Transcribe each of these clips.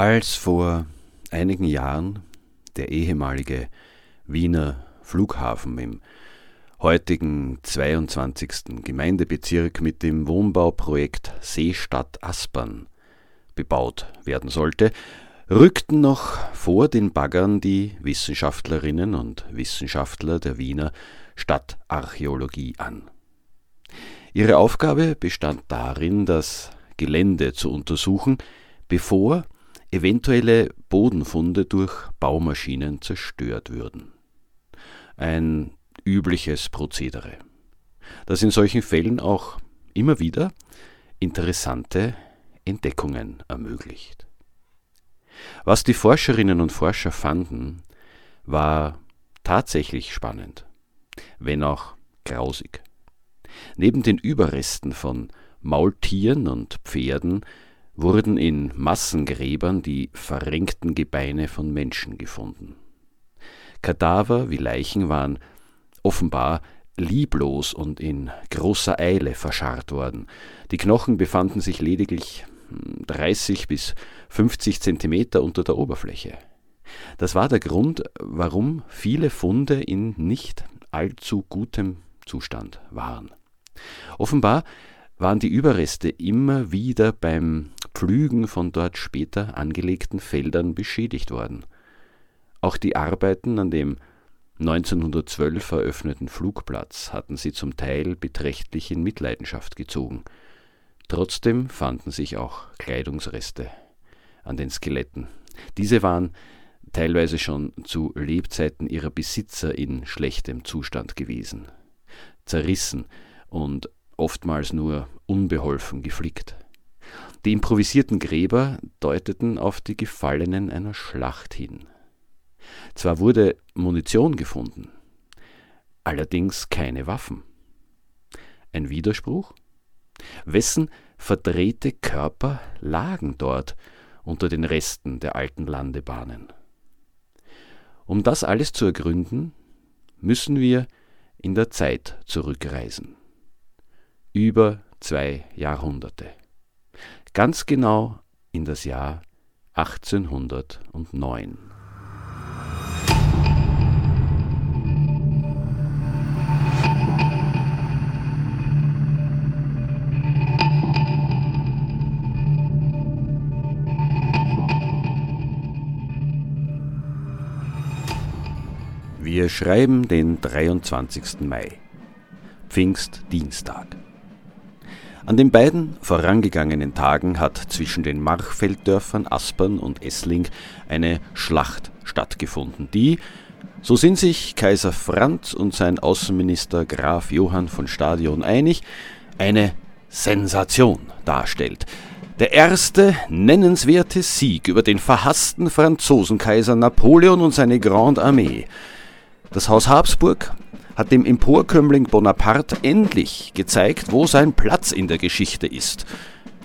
Als vor einigen Jahren der ehemalige Wiener Flughafen im heutigen 22. Gemeindebezirk mit dem Wohnbauprojekt Seestadt Aspern bebaut werden sollte, rückten noch vor den Baggern die Wissenschaftlerinnen und Wissenschaftler der Wiener Stadtarchäologie an. Ihre Aufgabe bestand darin, das Gelände zu untersuchen, bevor eventuelle Bodenfunde durch Baumaschinen zerstört würden. Ein übliches Prozedere, das in solchen Fällen auch immer wieder interessante Entdeckungen ermöglicht. Was die Forscherinnen und Forscher fanden, war tatsächlich spannend, wenn auch grausig. Neben den Überresten von Maultieren und Pferden wurden in Massengräbern die verrenkten Gebeine von Menschen gefunden. Kadaver wie Leichen waren offenbar lieblos und in großer Eile verscharrt worden. Die Knochen befanden sich lediglich 30 hm, bis 50 Zentimeter unter der Oberfläche. Das war der Grund, warum viele Funde in nicht allzu gutem Zustand waren. Offenbar waren die Überreste immer wieder beim Pflügen von dort später angelegten Feldern beschädigt worden. Auch die Arbeiten an dem 1912 eröffneten Flugplatz hatten sie zum Teil beträchtlich in Mitleidenschaft gezogen. Trotzdem fanden sich auch Kleidungsreste an den Skeletten. Diese waren teilweise schon zu Lebzeiten ihrer Besitzer in schlechtem Zustand gewesen, zerrissen und oftmals nur unbeholfen geflickt. Die improvisierten Gräber deuteten auf die Gefallenen einer Schlacht hin. Zwar wurde Munition gefunden, allerdings keine Waffen. Ein Widerspruch? Wessen verdrehte Körper lagen dort unter den Resten der alten Landebahnen? Um das alles zu ergründen, müssen wir in der Zeit zurückreisen über zwei Jahrhunderte. Ganz genau in das Jahr 1809. Wir schreiben den 23. Mai, Pfingstdienstag. An den beiden vorangegangenen Tagen hat zwischen den Marchfelddörfern Aspern und Essling eine Schlacht stattgefunden, die, so sind sich Kaiser Franz und sein Außenminister Graf Johann von Stadion einig, eine Sensation darstellt. Der erste nennenswerte Sieg über den verhassten Franzosenkaiser Napoleon und seine Grande Armee. Das Haus Habsburg hat dem Emporkömmling Bonaparte endlich gezeigt, wo sein Platz in der Geschichte ist.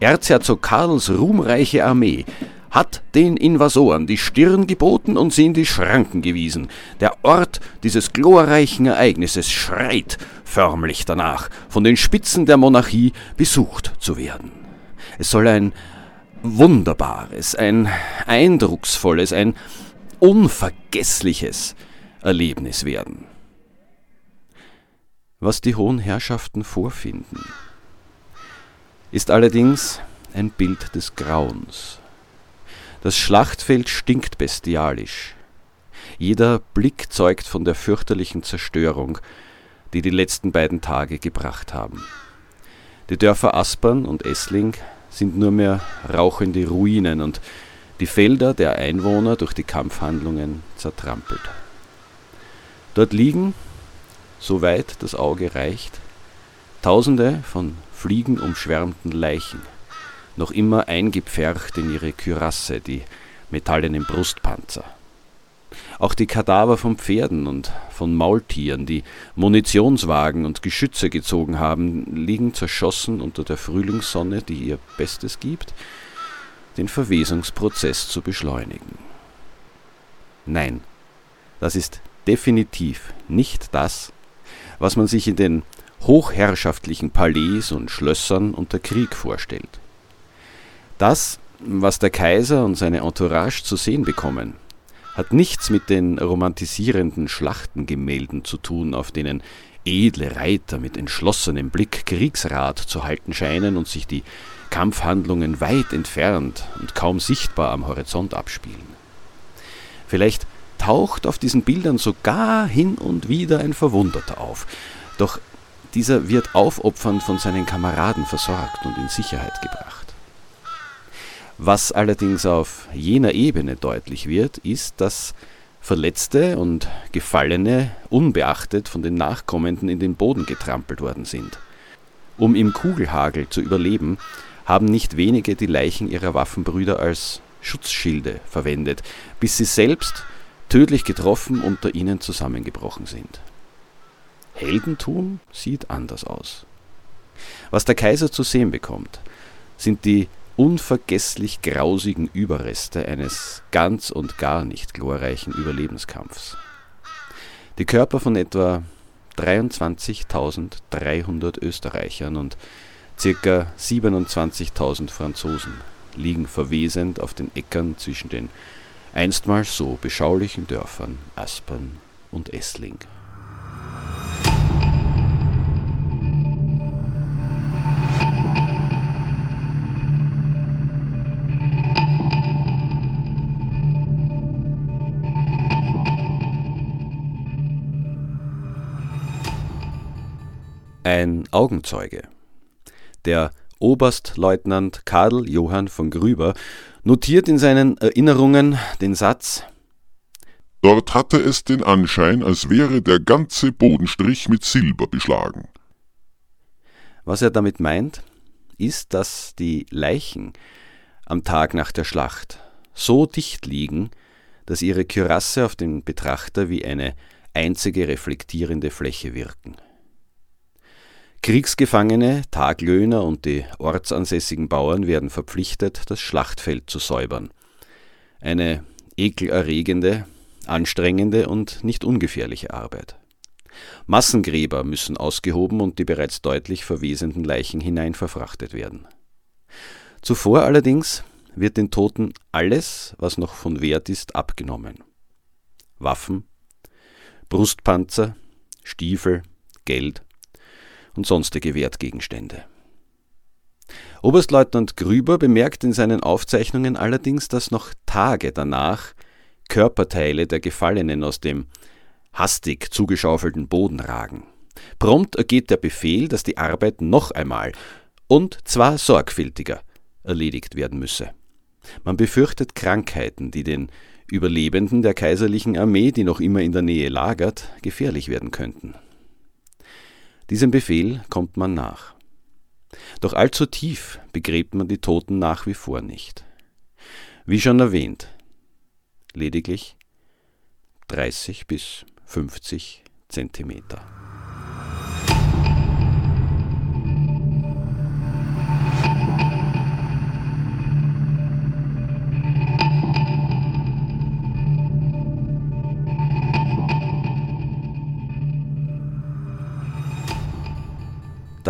Erzherzog Karls ruhmreiche Armee hat den Invasoren die Stirn geboten und sie in die Schranken gewiesen. Der Ort dieses glorreichen Ereignisses schreit förmlich danach, von den Spitzen der Monarchie besucht zu werden. Es soll ein wunderbares, ein eindrucksvolles, ein unvergessliches Erlebnis werden was die hohen Herrschaften vorfinden. ist allerdings ein Bild des Grauens. Das Schlachtfeld stinkt bestialisch. Jeder Blick zeugt von der fürchterlichen Zerstörung, die die letzten beiden Tage gebracht haben. Die Dörfer Aspern und Essling sind nur mehr rauchende Ruinen und die Felder der Einwohner durch die Kampfhandlungen zertrampelt. Dort liegen, soweit das Auge reicht, Tausende von fliegenumschwärmten Leichen, noch immer eingepfercht in ihre Kürasse, die metallenen Brustpanzer. Auch die Kadaver von Pferden und von Maultieren, die Munitionswagen und Geschütze gezogen haben, liegen zerschossen unter der Frühlingssonne, die ihr Bestes gibt, den Verwesungsprozess zu beschleunigen. Nein, das ist definitiv nicht das, was man sich in den hochherrschaftlichen Palais und Schlössern unter Krieg vorstellt. Das, was der Kaiser und seine Entourage zu sehen bekommen, hat nichts mit den romantisierenden Schlachtengemälden zu tun, auf denen edle Reiter mit entschlossenem Blick Kriegsrat zu halten scheinen und sich die Kampfhandlungen weit entfernt und kaum sichtbar am Horizont abspielen. Vielleicht taucht auf diesen Bildern sogar hin und wieder ein Verwundeter auf, doch dieser wird aufopfernd von seinen Kameraden versorgt und in Sicherheit gebracht. Was allerdings auf jener Ebene deutlich wird, ist, dass Verletzte und Gefallene unbeachtet von den Nachkommenden in den Boden getrampelt worden sind. Um im Kugelhagel zu überleben, haben nicht wenige die Leichen ihrer Waffenbrüder als Schutzschilde verwendet, bis sie selbst tödlich getroffen unter ihnen zusammengebrochen sind. Heldentum sieht anders aus. Was der Kaiser zu sehen bekommt, sind die unvergesslich grausigen Überreste eines ganz und gar nicht glorreichen Überlebenskampfs. Die Körper von etwa 23.300 Österreichern und ca. 27.000 Franzosen liegen verwesend auf den Äckern zwischen den einstmals so beschaulichen Dörfern Aspern und Essling. ein Augenzeuge. Der Oberstleutnant Karl Johann von Grüber notiert in seinen Erinnerungen den Satz Dort hatte es den Anschein, als wäre der ganze Bodenstrich mit Silber beschlagen. Was er damit meint, ist, dass die Leichen am Tag nach der Schlacht so dicht liegen, dass ihre Kürasse auf den Betrachter wie eine einzige reflektierende Fläche wirken. Kriegsgefangene, Taglöhner und die ortsansässigen Bauern werden verpflichtet, das Schlachtfeld zu säubern. Eine ekelerregende, anstrengende und nicht ungefährliche Arbeit. Massengräber müssen ausgehoben und die bereits deutlich verwesenden Leichen hinein verfrachtet werden. Zuvor allerdings wird den Toten alles, was noch von Wert ist, abgenommen. Waffen, Brustpanzer, Stiefel, Geld, und sonstige Wertgegenstände. Oberstleutnant Grüber bemerkt in seinen Aufzeichnungen allerdings, dass noch Tage danach Körperteile der Gefallenen aus dem hastig zugeschaufelten Boden ragen. Prompt ergeht der Befehl, dass die Arbeit noch einmal und zwar sorgfältiger erledigt werden müsse. Man befürchtet Krankheiten, die den Überlebenden der kaiserlichen Armee, die noch immer in der Nähe lagert, gefährlich werden könnten. Diesem Befehl kommt man nach. Doch allzu tief begräbt man die Toten nach wie vor nicht. Wie schon erwähnt, lediglich 30 bis 50 Zentimeter.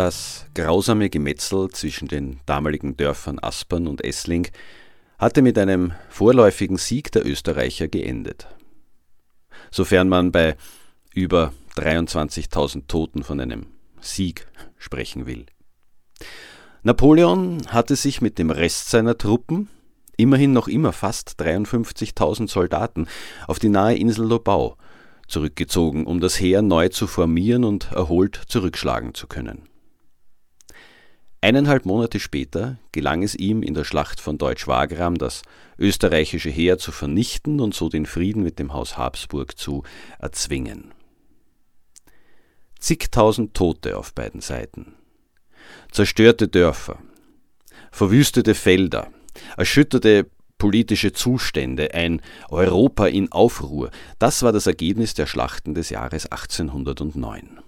Das grausame Gemetzel zwischen den damaligen Dörfern Aspern und Essling hatte mit einem vorläufigen Sieg der Österreicher geendet. Sofern man bei über 23.000 Toten von einem Sieg sprechen will. Napoleon hatte sich mit dem Rest seiner Truppen, immerhin noch immer fast 53.000 Soldaten, auf die nahe Insel Lobau zurückgezogen, um das Heer neu zu formieren und erholt zurückschlagen zu können. Eineinhalb Monate später gelang es ihm in der Schlacht von Deutsch-Wagram, das österreichische Heer zu vernichten und so den Frieden mit dem Haus Habsburg zu erzwingen. Zigtausend Tote auf beiden Seiten, zerstörte Dörfer, verwüstete Felder, erschütterte politische Zustände, ein Europa in Aufruhr, das war das Ergebnis der Schlachten des Jahres 1809.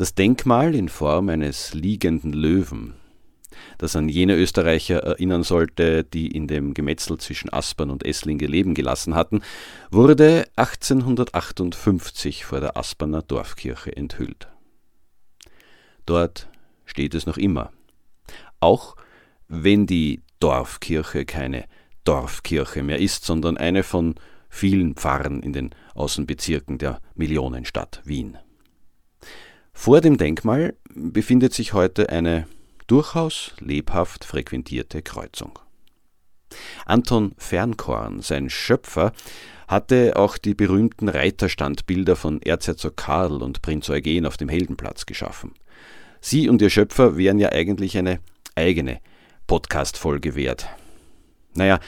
Das Denkmal in Form eines liegenden Löwen, das an jene Österreicher erinnern sollte, die in dem Gemetzel zwischen Aspern und Esslinge Leben gelassen hatten, wurde 1858 vor der Asperner Dorfkirche enthüllt. Dort steht es noch immer. Auch wenn die Dorfkirche keine Dorfkirche mehr ist, sondern eine von vielen Pfarren in den Außenbezirken der Millionenstadt Wien. Vor dem Denkmal befindet sich heute eine durchaus lebhaft frequentierte Kreuzung. Anton Fernkorn, sein Schöpfer, hatte auch die berühmten Reiterstandbilder von Erzherzog Karl und Prinz Eugen auf dem Heldenplatz geschaffen. Sie und ihr Schöpfer wären ja eigentlich eine eigene Podcast-Folge wert. Naja,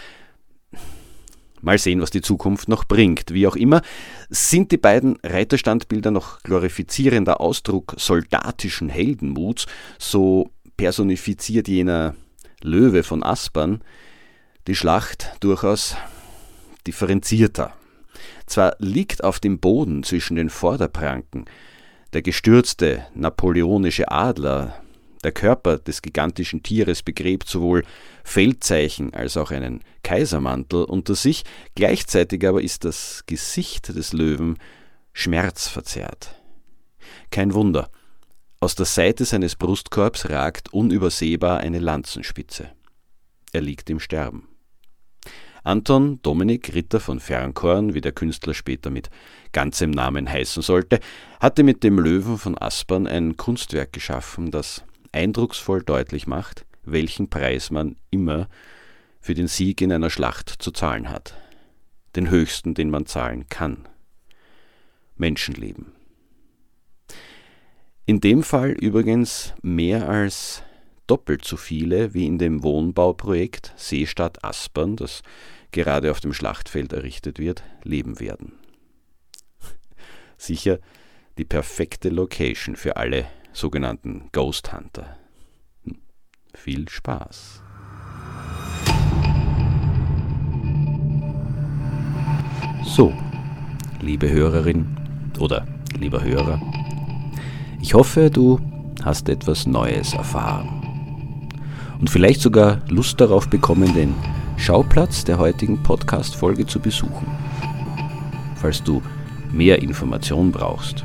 mal sehen, was die Zukunft noch bringt. Wie auch immer, sind die beiden Reiterstandbilder noch glorifizierender Ausdruck soldatischen Heldenmuts, so personifiziert jener Löwe von Aspern die Schlacht durchaus differenzierter. Zwar liegt auf dem Boden zwischen den Vorderpranken der gestürzte napoleonische Adler, der Körper des gigantischen Tieres begräbt sowohl Feldzeichen als auch einen Kaisermantel unter sich, gleichzeitig aber ist das Gesicht des Löwen schmerzverzerrt. Kein Wunder, aus der Seite seines Brustkorbs ragt unübersehbar eine Lanzenspitze. Er liegt im Sterben. Anton Dominik Ritter von Fernkorn, wie der Künstler später mit ganzem Namen heißen sollte, hatte mit dem Löwen von Aspern ein Kunstwerk geschaffen, das eindrucksvoll deutlich macht, welchen Preis man immer für den Sieg in einer Schlacht zu zahlen hat. Den höchsten, den man zahlen kann. Menschenleben. In dem Fall übrigens mehr als doppelt so viele wie in dem Wohnbauprojekt Seestadt Aspern, das gerade auf dem Schlachtfeld errichtet wird, leben werden. Sicher die perfekte Location für alle sogenannten Ghost Hunter. Hm, viel Spaß. So, liebe Hörerin oder lieber Hörer, ich hoffe, du hast etwas Neues erfahren und vielleicht sogar Lust darauf bekommen, den Schauplatz der heutigen Podcast-Folge zu besuchen. Falls du mehr Informationen brauchst,